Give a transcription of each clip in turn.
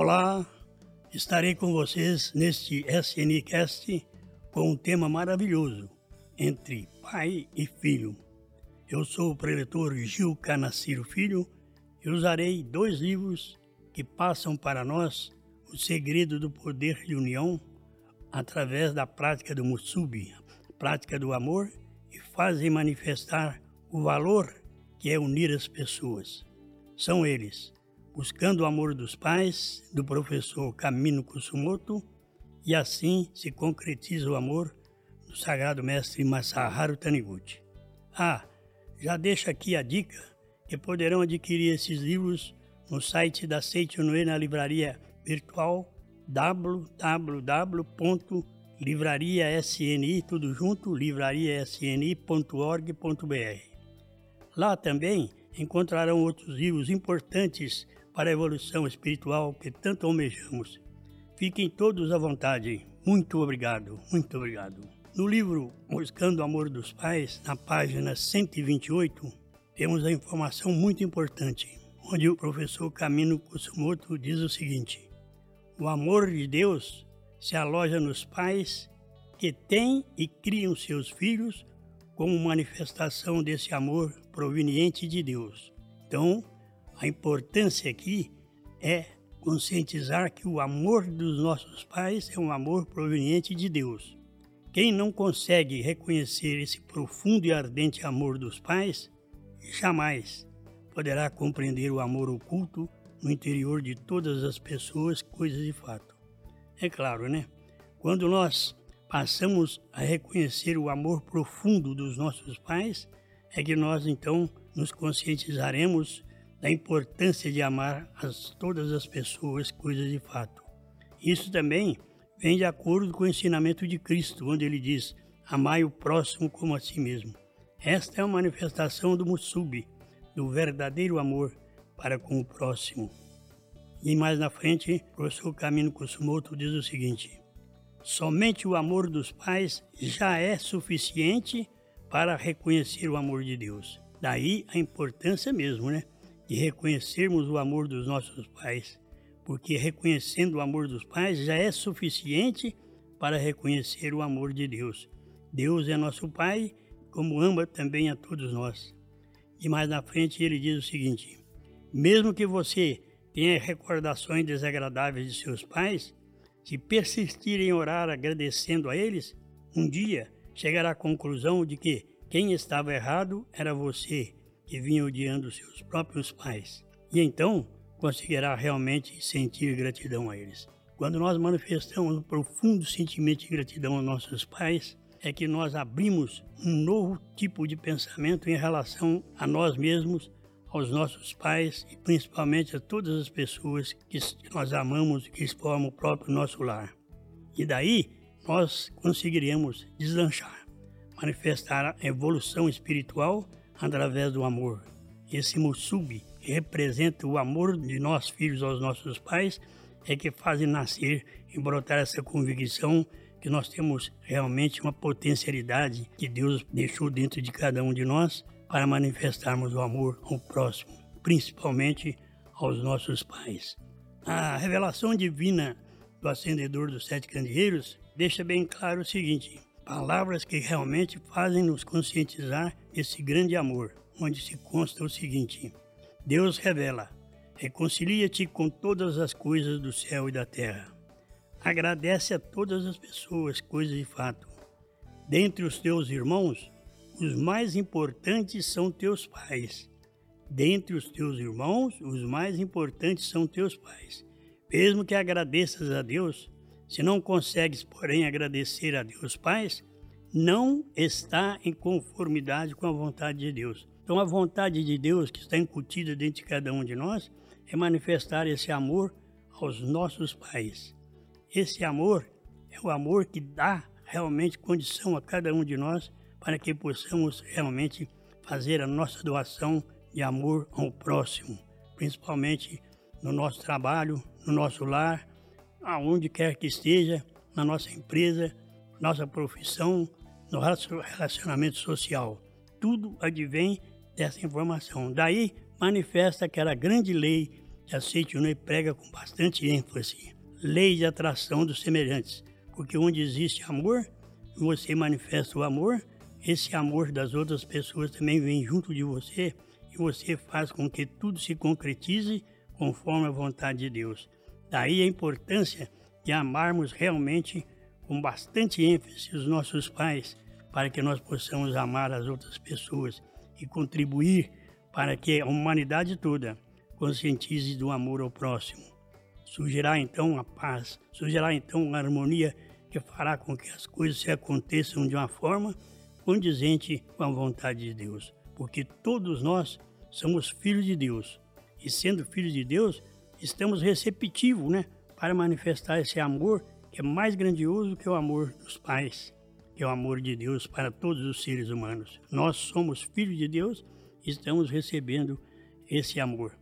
Olá, estarei com vocês neste SNCast com um tema maravilhoso entre pai e filho. Eu sou o preletor Gil Canaciro Filho e usarei dois livros que passam para nós o segredo do poder de união através da prática do Musubi, prática do amor, e fazem manifestar o valor que é unir as pessoas. São eles Buscando o Amor dos Pais, do professor Camino Kusumoto, e assim se concretiza o amor do sagrado mestre Masaharu Taniguchi. Ah, já deixo aqui a dica que poderão adquirir esses livros no site da Seitonue na livraria virtual www.livrariasni, tudo junto, livrariasni.org.br. Lá também encontrarão outros livros importantes para a evolução espiritual que tanto almejamos. Fiquem todos à vontade. Muito obrigado, muito obrigado. No livro Buscando o Amor dos Pais, na página 128, temos a informação muito importante, onde o professor Camino Kusumoto diz o seguinte: O amor de Deus se aloja nos pais que têm e criam seus filhos como manifestação desse amor proveniente de Deus. Então, a importância aqui é conscientizar que o amor dos nossos pais é um amor proveniente de Deus. Quem não consegue reconhecer esse profundo e ardente amor dos pais, jamais poderá compreender o amor oculto no interior de todas as pessoas, coisas de fato. É claro, né? Quando nós passamos a reconhecer o amor profundo dos nossos pais, é que nós então nos conscientizaremos da importância de amar as, todas as pessoas, coisas de fato. Isso também vem de acordo com o ensinamento de Cristo, onde ele diz: Amai o próximo como a si mesmo. Esta é a manifestação do Musubi, do verdadeiro amor para com o próximo. E mais na frente, o professor Camino Kusumoto diz o seguinte: Somente o amor dos pais já é suficiente para reconhecer o amor de Deus. Daí a importância mesmo, né? De reconhecermos o amor dos nossos pais, porque reconhecendo o amor dos pais já é suficiente para reconhecer o amor de Deus. Deus é nosso Pai, como ama também a todos nós. E mais na frente ele diz o seguinte: mesmo que você tenha recordações desagradáveis de seus pais, se persistir em orar agradecendo a eles, um dia chegará à conclusão de que quem estava errado era você que vinha odiando seus próprios pais. E então conseguirá realmente sentir gratidão a eles. Quando nós manifestamos um profundo sentimento de gratidão aos nossos pais, é que nós abrimos um novo tipo de pensamento em relação a nós mesmos, aos nossos pais e principalmente a todas as pessoas que nós amamos e que formam o próprio nosso lar. E daí nós conseguiremos deslanchar, manifestar a evolução espiritual através do amor. Esse musubi representa o amor de nós filhos aos nossos pais é que fazem nascer e brotar essa convicção que nós temos realmente uma potencialidade que Deus deixou dentro de cada um de nós para manifestarmos o amor ao próximo, principalmente aos nossos pais. A revelação divina do acendedor dos sete candeeiros deixa bem claro o seguinte: Palavras que realmente fazem nos conscientizar desse grande amor, onde se consta o seguinte: Deus revela: reconcilia-te com todas as coisas do céu e da terra. Agradece a todas as pessoas, coisas de fato. Dentre os teus irmãos, os mais importantes são teus pais. Dentre os teus irmãos, os mais importantes são teus pais. Mesmo que agradeças a Deus, se não consegues, porém, agradecer a Deus Pai, não está em conformidade com a vontade de Deus. Então, a vontade de Deus que está incutida dentro de cada um de nós é manifestar esse amor aos nossos pais. Esse amor é o amor que dá realmente condição a cada um de nós para que possamos realmente fazer a nossa doação de amor ao próximo, principalmente no nosso trabalho, no nosso lar, aonde quer que esteja, na nossa empresa, nossa profissão, no relacionamento social. Tudo advém dessa informação. Daí manifesta aquela grande lei que a Seitonei prega com bastante ênfase. Lei de atração dos semelhantes. Porque onde existe amor, você manifesta o amor, esse amor das outras pessoas também vem junto de você e você faz com que tudo se concretize conforme a vontade de Deus. Daí a importância de amarmos realmente com bastante ênfase os nossos pais, para que nós possamos amar as outras pessoas e contribuir para que a humanidade toda conscientize do amor ao próximo. Surgirá então a paz, surgirá então a harmonia que fará com que as coisas se aconteçam de uma forma condizente com a vontade de Deus, porque todos nós somos filhos de Deus e sendo filhos de Deus estamos receptivos, né, para manifestar esse amor que é mais grandioso que o amor dos pais, que é o amor de Deus para todos os seres humanos. Nós somos filhos de Deus e estamos recebendo esse amor.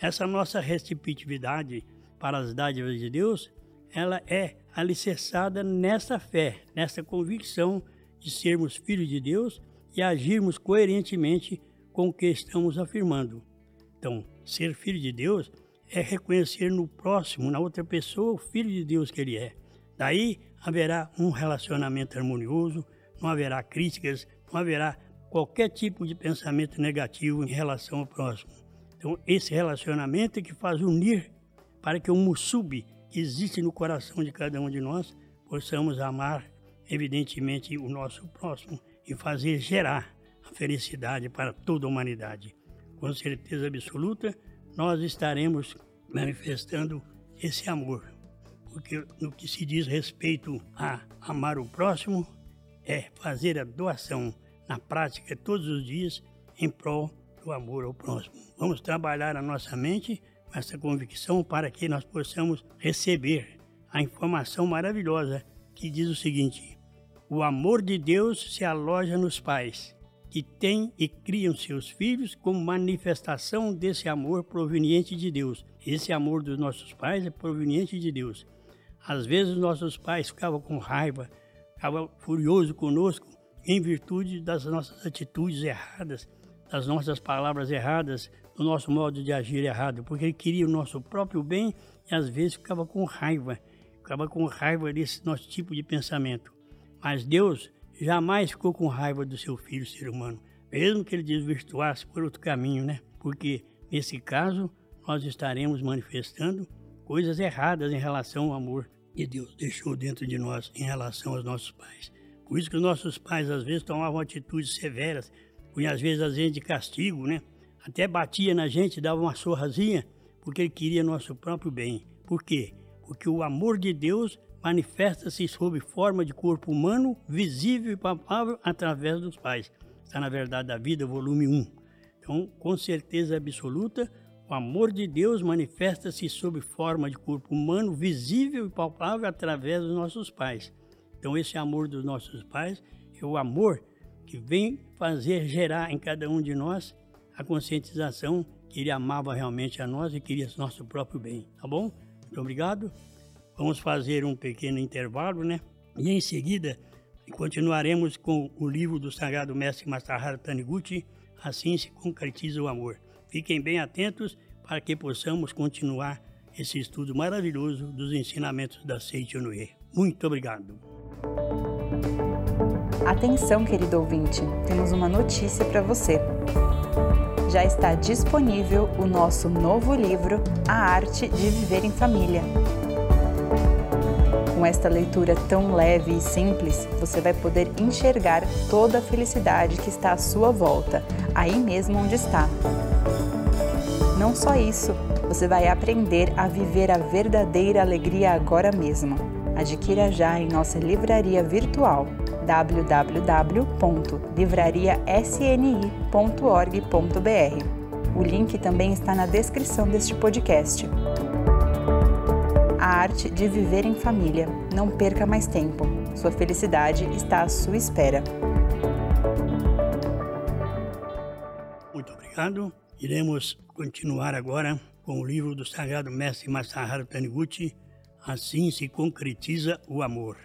Essa nossa receptividade para as dádivas de Deus, ela é alicerçada nessa fé, nessa convicção de sermos filhos de Deus e agirmos coerentemente com o que estamos afirmando. Então, ser filho de Deus é reconhecer no próximo, na outra pessoa, o filho de Deus que ele é. Daí haverá um relacionamento harmonioso, não haverá críticas, não haverá qualquer tipo de pensamento negativo em relação ao próximo. Então, esse relacionamento é que faz unir para que o mussub que existe no coração de cada um de nós possamos amar, evidentemente, o nosso próximo e fazer gerar a felicidade para toda a humanidade. Com certeza absoluta, nós estaremos manifestando esse amor. Porque no que se diz respeito a amar o próximo, é fazer a doação na prática todos os dias em prol do amor ao próximo. Vamos trabalhar a nossa mente com essa convicção para que nós possamos receber a informação maravilhosa que diz o seguinte: o amor de Deus se aloja nos pais que têm e criam seus filhos como manifestação desse amor proveniente de Deus. Esse amor dos nossos pais é proveniente de Deus. Às vezes nossos pais ficavam com raiva, ficavam furiosos conosco em virtude das nossas atitudes erradas, das nossas palavras erradas, do nosso modo de agir errado, porque ele queria o nosso próprio bem e às vezes ficava com raiva, ficava com raiva desse nosso tipo de pensamento. Mas Deus jamais ficou com raiva do seu filho ser humano, mesmo que ele desvirtuasse por outro caminho, né? Porque nesse caso nós estaremos manifestando coisas erradas em relação ao amor que Deus deixou dentro de nós em relação aos nossos pais. Por isso que os nossos pais às vezes tomavam atitudes severas, punham às vezes a gente de castigo, né? Até batia na gente, dava uma sorrazinha, porque ele queria nosso próprio bem. Por quê? Porque o amor de Deus manifesta-se sob forma de corpo humano, visível e palpável através dos pais. Está na Verdade da Vida, volume 1. Então, com certeza absoluta, o amor de Deus manifesta-se sob forma de corpo humano, visível e palpável através dos nossos pais. Então, esse amor dos nossos pais é o amor que vem fazer gerar em cada um de nós a conscientização que ele amava realmente a nós e queria nosso próprio bem. Tá bom? Muito obrigado. Vamos fazer um pequeno intervalo, né? E em seguida continuaremos com o livro do Sagrado Mestre Masaharu Taniguchi, Assim se concretiza o amor. Fiquem bem atentos para que possamos continuar esse estudo maravilhoso dos ensinamentos da Seiichi Onue. Muito obrigado. Atenção, querido ouvinte, temos uma notícia para você. Já está disponível o nosso novo livro, A Arte de Viver em Família com esta leitura tão leve e simples, você vai poder enxergar toda a felicidade que está à sua volta, aí mesmo onde está. Não só isso, você vai aprender a viver a verdadeira alegria agora mesmo. Adquira já em nossa livraria virtual www.livrariasni.org.br. O link também está na descrição deste podcast de viver em família. Não perca mais tempo. Sua felicidade está à sua espera. Muito obrigado. Iremos continuar agora com o livro do Sagrado Mestre Masaharu Taniguchi, Assim se concretiza o amor.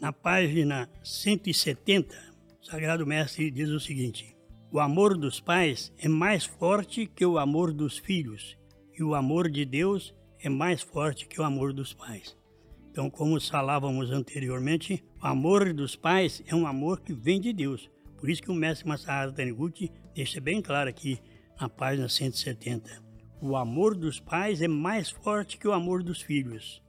Na página 170, o Sagrado Mestre diz o seguinte: O amor dos pais é mais forte que o amor dos filhos e o amor de Deus é mais forte que o amor dos pais. Então, como falávamos anteriormente, o amor dos pais é um amor que vem de Deus. Por isso que o mestre Masaharu Taniguchi deixa bem claro aqui na página 170. O amor dos pais é mais forte que o amor dos filhos.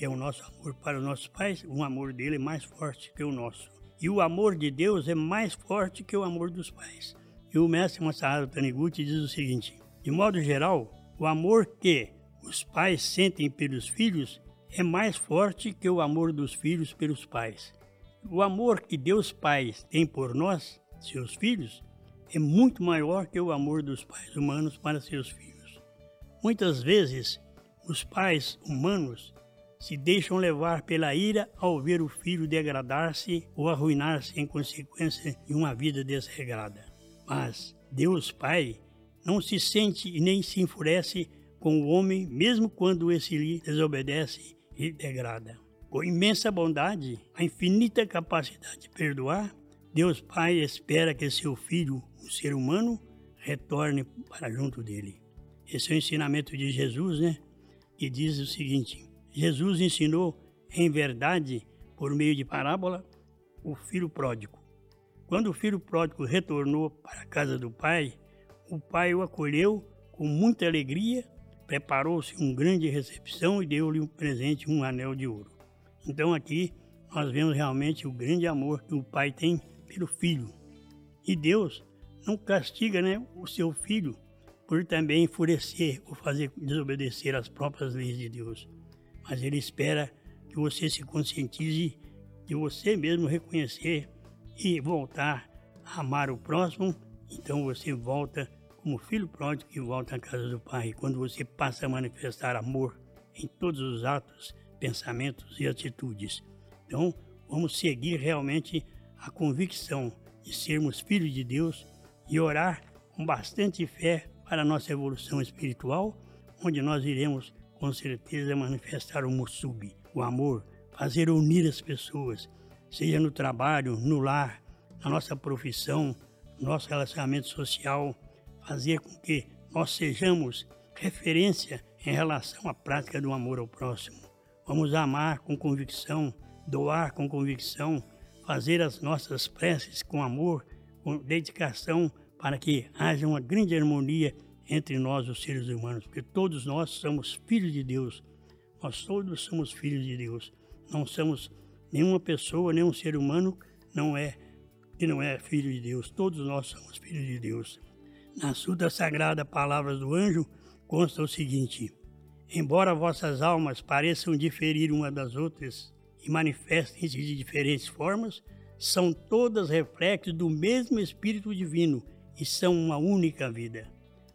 É o nosso amor para os nossos pais, o amor dele é mais forte que o nosso. E o amor de Deus é mais forte que o amor dos pais. E o mestre Masaharu Taniguchi diz o seguinte: de modo geral, o amor que os pais sentem pelos filhos é mais forte que o amor dos filhos pelos pais. O amor que Deus Pai tem por nós, seus filhos, é muito maior que o amor dos pais humanos para seus filhos. Muitas vezes, os pais humanos se deixam levar pela ira ao ver o filho degradar-se ou arruinar-se em consequência de uma vida desregrada. Mas Deus Pai não se sente e nem se enfurece com o homem, mesmo quando esse lhe desobedece e degrada. Com imensa bondade, a infinita capacidade de perdoar, Deus Pai espera que seu filho, o ser humano, retorne para junto dele. Esse é o ensinamento de Jesus, né? Que diz o seguinte: Jesus ensinou em verdade, por meio de parábola, o filho pródigo. Quando o filho pródigo retornou para a casa do pai, o pai o acolheu com muita alegria, preparou-se uma grande recepção e deu-lhe um presente, um anel de ouro. Então aqui nós vemos realmente o grande amor que o pai tem pelo filho. E Deus não castiga né, o seu filho por também enfurecer ou fazer desobedecer as próprias leis de Deus. Mas ele espera que você se conscientize de você mesmo reconhecer e voltar a amar o próximo. Então você volta como filho pródigo que volta à casa do Pai, quando você passa a manifestar amor em todos os atos, pensamentos e atitudes. Então, vamos seguir realmente a convicção de sermos filhos de Deus e orar com bastante fé para a nossa evolução espiritual, onde nós iremos com certeza manifestar o Musubi, o amor, fazer unir as pessoas, seja no trabalho, no lar, na nossa profissão, no nosso relacionamento social, fazer com que nós sejamos referência em relação à prática do amor ao próximo. Vamos amar com convicção, doar com convicção, fazer as nossas preces com amor, com dedicação, para que haja uma grande harmonia entre nós, os seres humanos, porque todos nós somos filhos de Deus. Nós todos somos filhos de Deus. Não somos nenhuma pessoa, nenhum ser humano não é que não é filho de Deus. Todos nós somos filhos de Deus. Na Suda Sagrada Palavras do Anjo consta o seguinte: Embora vossas almas pareçam diferir uma das outras e manifestem-se de diferentes formas, são todas reflexos do mesmo Espírito Divino e são uma única vida.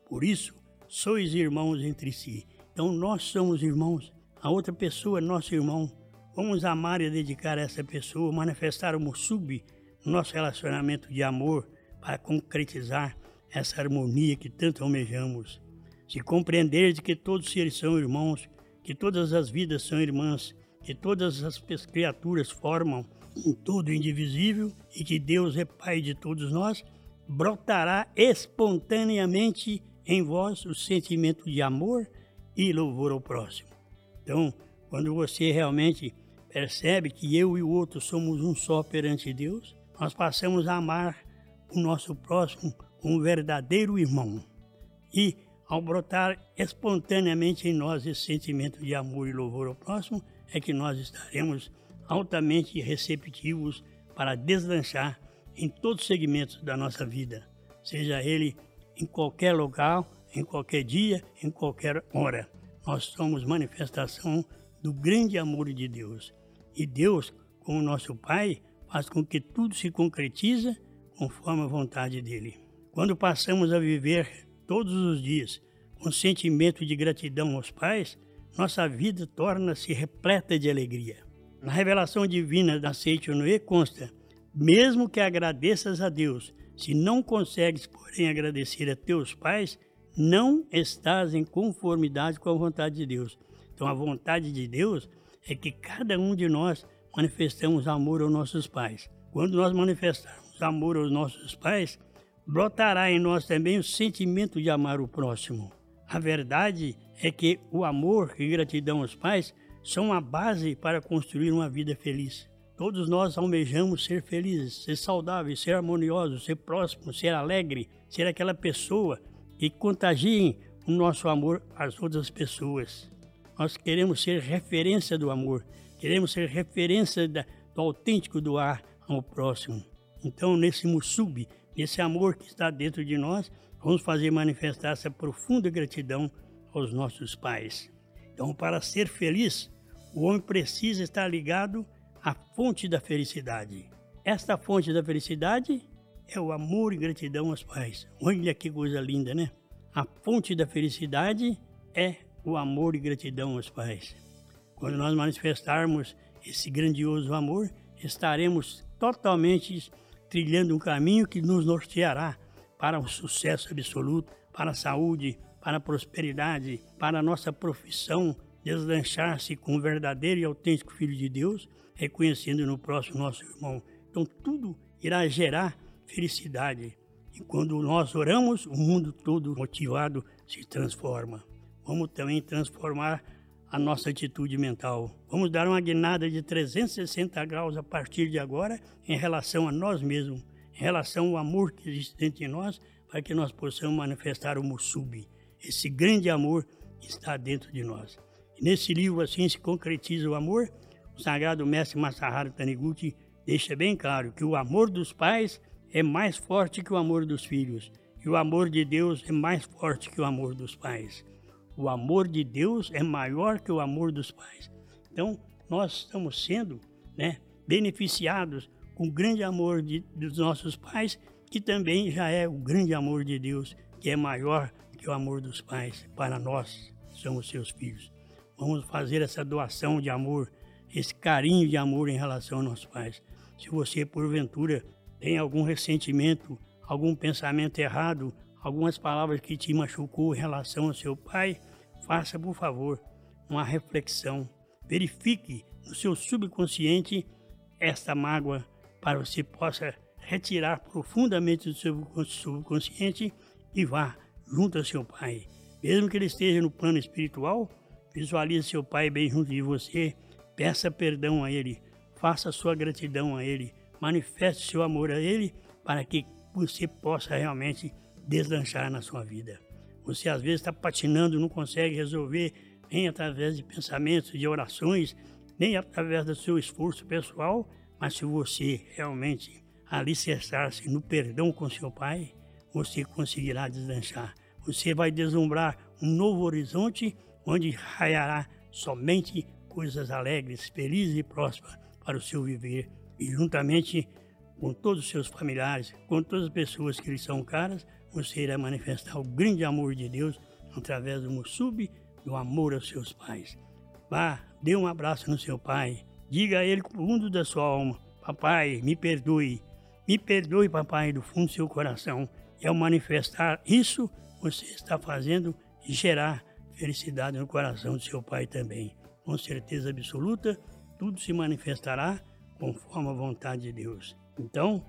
Por isso, sois irmãos entre si. Então, nós somos irmãos, a outra pessoa é nosso irmão. Vamos amar e dedicar a essa pessoa, manifestar o sub no nosso relacionamento de amor para concretizar essa harmonia que tanto almejamos. Se compreender de que todos os seres são irmãos, que todas as vidas são irmãs, que todas as criaturas formam um todo indivisível e que Deus é Pai de todos nós, brotará espontaneamente em vós o sentimento de amor e louvor ao próximo. Então, quando você realmente percebe que eu e o outro somos um só perante Deus, nós passamos a amar o nosso próximo um verdadeiro irmão. E, ao brotar espontaneamente em nós esse sentimento de amor e louvor ao próximo, é que nós estaremos altamente receptivos para deslanchar em todos os segmentos da nossa vida, seja ele em qualquer local, em qualquer dia, em qualquer hora. Nós somos manifestação do grande amor de Deus. E Deus, como nosso Pai, faz com que tudo se concretize conforme a vontade dele. Quando passamos a viver todos os dias com sentimento de gratidão aos pais, nossa vida torna-se repleta de alegria. Na revelação divina da Seite Noé consta: mesmo que agradeças a Deus, se não consegues, porém, agradecer a teus pais, não estás em conformidade com a vontade de Deus. Então, a vontade de Deus é que cada um de nós manifestamos amor aos nossos pais. Quando nós manifestarmos amor aos nossos pais, brotará em nós também o sentimento de amar o próximo. A verdade é que o amor e gratidão aos pais são a base para construir uma vida feliz. Todos nós almejamos ser felizes, ser saudáveis, ser harmoniosos, ser próximos, ser alegre, ser aquela pessoa que contagiem o nosso amor às outras pessoas. Nós queremos ser referência do amor, queremos ser referência da, do autêntico doar ao próximo. Então, nesse mussub, nesse amor que está dentro de nós, vamos fazer manifestar essa profunda gratidão aos nossos pais. Então, para ser feliz, o homem precisa estar ligado à fonte da felicidade. Esta fonte da felicidade é o amor e gratidão aos pais. Olha que coisa linda, né? A fonte da felicidade é o amor e gratidão aos pais. Quando nós manifestarmos esse grandioso amor, estaremos totalmente trilhando um caminho que nos norteará para o sucesso absoluto, para a saúde, para a prosperidade, para a nossa profissão, deslanchar-se com o verdadeiro e autêntico Filho de Deus, reconhecendo no próximo nosso irmão. Então tudo irá gerar felicidade. E quando nós oramos, o mundo todo motivado se transforma. Vamos também transformar a nossa atitude mental. Vamos dar uma guinada de 360 graus a partir de agora em relação a nós mesmos, em relação ao amor que existe dentro de nós, para que nós possamos manifestar o Musubi, esse grande amor que está dentro de nós. E nesse livro assim se concretiza o amor. O sagrado mestre Masaharu Taniguchi deixa bem claro que o amor dos pais é mais forte que o amor dos filhos, e o amor de Deus é mais forte que o amor dos pais. O amor de Deus é maior que o amor dos pais. Então, nós estamos sendo né, beneficiados com o grande amor de, dos nossos pais, que também já é o grande amor de Deus, que é maior que o amor dos pais para nós, somos seus filhos. Vamos fazer essa doação de amor, esse carinho de amor em relação aos nossos pais. Se você, porventura, tem algum ressentimento, algum pensamento errado, algumas palavras que te machucou em relação ao seu pai, faça, por favor, uma reflexão. Verifique no seu subconsciente esta mágoa para você possa retirar profundamente do seu subconsciente e vá junto ao seu pai. Mesmo que ele esteja no plano espiritual, visualize seu pai bem junto de você, peça perdão a ele, faça sua gratidão a ele, manifeste seu amor a ele para que você possa realmente deslanchar na sua vida. Você às vezes está patinando, não consegue resolver nem através de pensamentos, de orações, nem através do seu esforço pessoal, mas se você realmente alicerçar-se no perdão com seu Pai, você conseguirá deslanchar. Você vai deslumbrar um novo horizonte onde raiará somente coisas alegres, felizes e prósperas para o seu viver. E juntamente com todos os seus familiares, com todas as pessoas que lhe são caras, você irá manifestar o grande amor de Deus através do Mussub, do amor aos seus pais. Vá, dê um abraço no seu pai, diga a ele com o fundo da sua alma, papai, me perdoe, me perdoe, papai, do fundo do seu coração. E ao manifestar isso, você está fazendo gerar felicidade no coração do seu pai também. Com certeza absoluta, tudo se manifestará conforme a vontade de Deus. Então,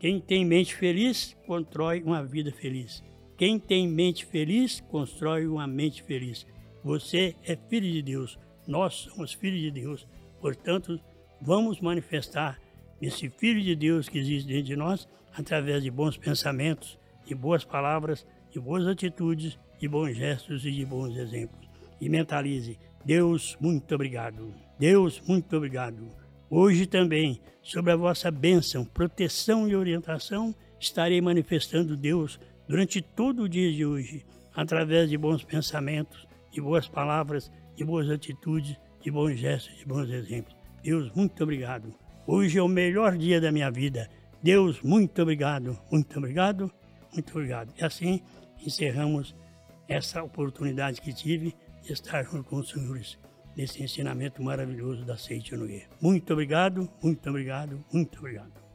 quem tem mente feliz, constrói uma vida feliz. Quem tem mente feliz, constrói uma mente feliz. Você é filho de Deus, nós somos filhos de Deus. Portanto, vamos manifestar esse Filho de Deus que existe dentro de nós através de bons pensamentos, de boas palavras, de boas atitudes, de bons gestos e de bons exemplos. E mentalize: Deus, muito obrigado. Deus, muito obrigado. Hoje também, sobre a vossa bênção, proteção e orientação, estarei manifestando Deus durante todo o dia de hoje, através de bons pensamentos, de boas palavras, de boas atitudes, de bons gestos, de bons exemplos. Deus, muito obrigado. Hoje é o melhor dia da minha vida. Deus, muito obrigado, muito obrigado, muito obrigado. E assim encerramos essa oportunidade que tive de estar junto com os senhores nesse ensinamento maravilhoso da Seite Noé. Muito obrigado, muito obrigado, muito obrigado.